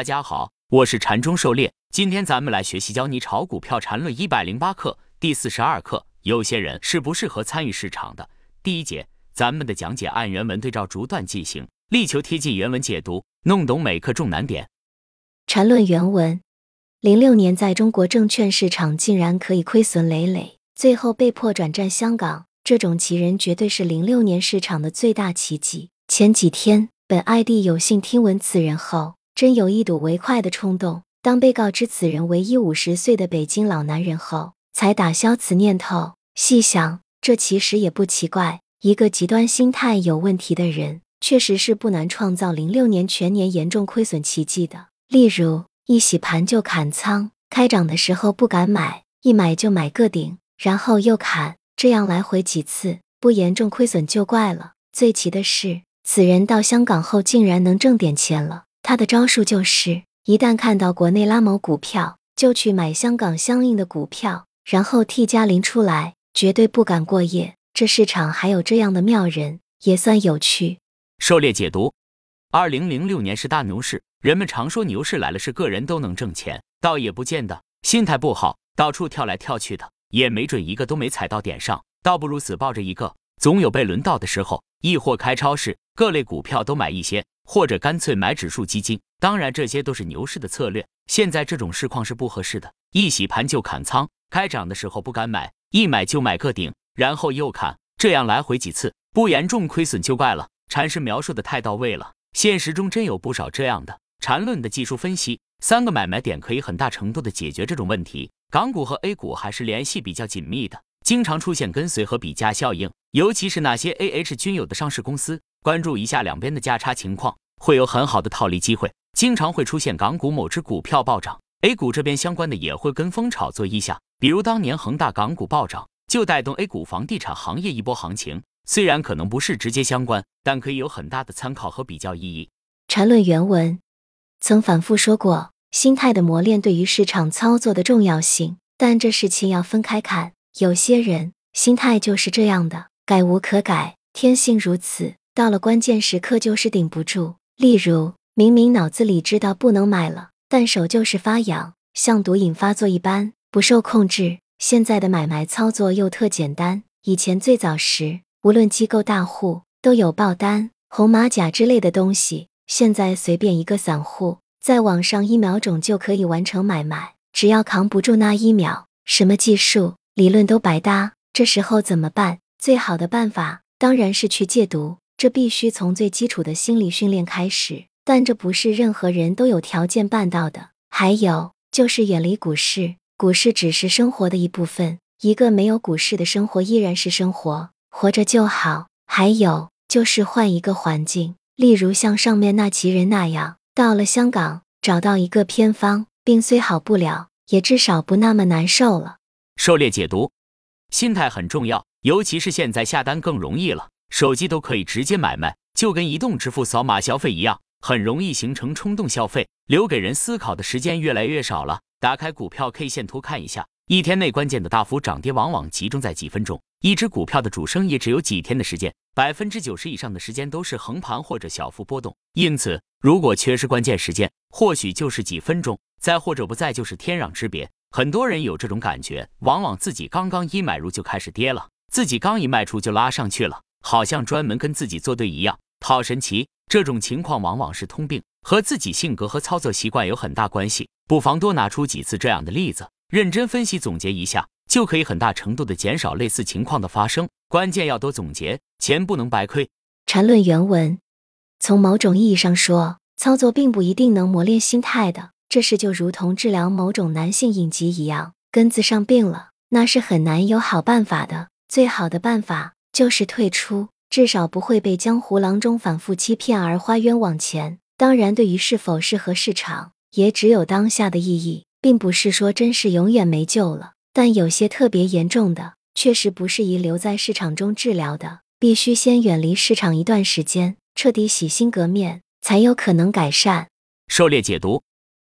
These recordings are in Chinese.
大家好，我是禅中狩猎。今天咱们来学习教你炒股票禅论一百零八课第四十二课。有些人是不适合参与市场的。第一节，咱们的讲解按原文对照逐段进行，力求贴近原文解读，弄懂每课重难点。禅论原文：零六年，在中国证券市场竟然可以亏损累累，最后被迫转战香港，这种奇人绝对是零六年市场的最大奇迹。前几天。本 ID 有幸听闻此人后，真有一睹为快的冲动。当被告知此人为一五十岁的北京老男人后，才打消此念头。细想，这其实也不奇怪。一个极端心态有问题的人，确实是不难创造零六年全年严重亏损奇迹的。例如，一洗盘就砍仓，开涨的时候不敢买，一买就买个顶，然后又砍，这样来回几次，不严重亏损就怪了。最奇的是。此人到香港后竟然能挣点钱了。他的招数就是，一旦看到国内拉某股票，就去买香港相应的股票，然后 T 加零出来，绝对不敢过夜。这市场还有这样的妙人，也算有趣。狩猎解读：二零零六年是大牛市，人们常说牛市来了是个人都能挣钱，倒也不见得。心态不好，到处跳来跳去的，也没准一个都没踩到点上，倒不如死抱着一个，总有被轮到的时候。亦或开超市，各类股票都买一些，或者干脆买指数基金。当然，这些都是牛市的策略。现在这种市况是不合适的，一洗盘就砍仓，开涨的时候不敢买，一买就买个顶，然后又砍，这样来回几次，不严重亏损就怪了。禅师描述的太到位了，现实中真有不少这样的。禅论的技术分析，三个买卖点可以很大程度的解决这种问题。港股和 A 股还是联系比较紧密的。经常出现跟随和比价效应，尤其是那些 A H 均有的上市公司，关注一下两边的价差情况，会有很好的套利机会。经常会出现港股某只股票暴涨，A 股这边相关的也会跟风炒作一下。比如当年恒大港股暴涨，就带动 A 股房地产行业一波行情。虽然可能不是直接相关，但可以有很大的参考和比较意义。缠论原文曾反复说过，心态的磨练对于市场操作的重要性，但这事情要分开看。有些人心态就是这样的，改无可改，天性如此。到了关键时刻就是顶不住。例如，明明脑子里知道不能买了，但手就是发痒，像毒瘾发作一般，不受控制。现在的买卖操作又特简单，以前最早时，无论机构大户都有报单、红马甲之类的东西，现在随便一个散户在网上一秒钟就可以完成买卖，只要扛不住那一秒，什么技术。理论都白搭，这时候怎么办？最好的办法当然是去戒毒，这必须从最基础的心理训练开始，但这不是任何人都有条件办到的。还有就是远离股市，股市只是生活的一部分，一个没有股市的生活依然是生活，活着就好。还有就是换一个环境，例如像上面那奇人那样，到了香港找到一个偏方，病虽好不了，也至少不那么难受了。狩猎解读，心态很重要，尤其是现在下单更容易了，手机都可以直接买卖，就跟移动支付扫码消费一样，很容易形成冲动消费，留给人思考的时间越来越少了。打开股票 K 线图看一下，一天内关键的大幅涨跌往往集中在几分钟，一只股票的主升也只有几天的时间，百分之九十以上的时间都是横盘或者小幅波动。因此，如果缺失关键时间，或许就是几分钟，再或者不在就是天壤之别。很多人有这种感觉，往往自己刚刚一买入就开始跌了，自己刚一卖出就拉上去了，好像专门跟自己作对一样，好神奇。这种情况往往是通病，和自己性格和操作习惯有很大关系。不妨多拿出几次这样的例子，认真分析总结一下，就可以很大程度的减少类似情况的发生。关键要多总结，钱不能白亏。缠论原文：从某种意义上说，操作并不一定能磨练心态的。这事就如同治疗某种男性隐疾一样，根子上病了，那是很难有好办法的。最好的办法就是退出，至少不会被江湖郎中反复欺骗而花冤枉钱。当然，对于是否适合市场，也只有当下的意义，并不是说真是永远没救了。但有些特别严重的，确实不适宜留在市场中治疗的，必须先远离市场一段时间，彻底洗心革面，才有可能改善。狩猎解读。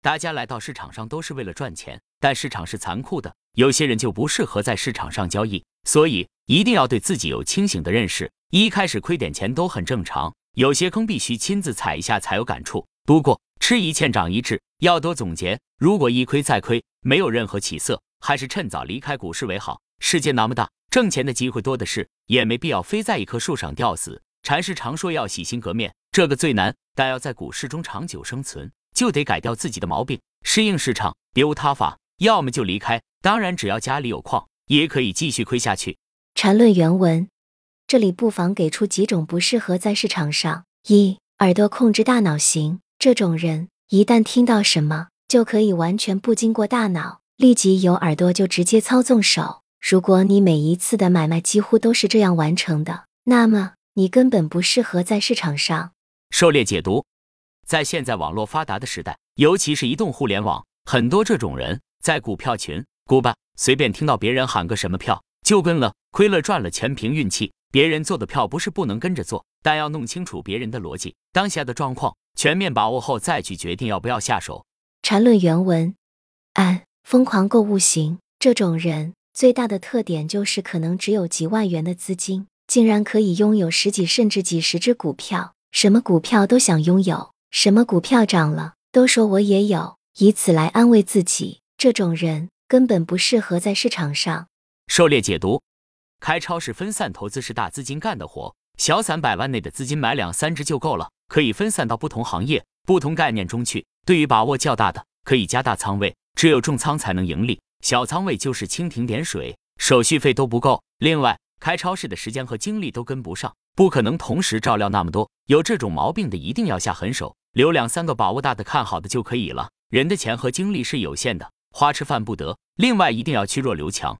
大家来到市场上都是为了赚钱，但市场是残酷的，有些人就不适合在市场上交易，所以一定要对自己有清醒的认识。一开始亏点钱都很正常，有些坑必须亲自踩一下才有感触。不过吃一堑长一智，要多总结。如果一亏再亏，没有任何起色，还是趁早离开股市为好。世界那么大，挣钱的机会多的是，也没必要非在一棵树上吊死。禅师常说要洗心革面，这个最难，但要在股市中长久生存，就得改掉自己的毛病，适应市场，别无他法。要么就离开，当然只要家里有矿，也可以继续亏下去。禅论原文，这里不妨给出几种不适合在市场上：一、耳朵控制大脑型，这种人一旦听到什么，就可以完全不经过大脑，立即由耳朵就直接操纵手。如果你每一次的买卖几乎都是这样完成的，那么你根本不适合在市场上。狩猎解读，在现在网络发达的时代，尤其是移动互联网，很多这种人在股票群、股吧随便听到别人喊个什么票就跟了，亏了赚了全凭运气。别人做的票不是不能跟着做，但要弄清楚别人的逻辑、当下的状况，全面把握后再去决定要不要下手。缠论原文：按疯狂购物型这种人。最大的特点就是可能只有几万元的资金，竟然可以拥有十几甚至几十只股票，什么股票都想拥有，什么股票涨了都说我也有，以此来安慰自己。这种人根本不适合在市场上。狩猎解读：开超市分散投资是大资金干的活，小散百万内的资金买两三只就够了，可以分散到不同行业、不同概念中去。对于把握较大的，可以加大仓位，只有重仓才能盈利。小仓位就是蜻蜓点水，手续费都不够。另外，开超市的时间和精力都跟不上，不可能同时照料那么多。有这种毛病的，一定要下狠手，留两三个把握大的、看好的就可以了。人的钱和精力是有限的，花吃饭不得。另外，一定要去弱留强，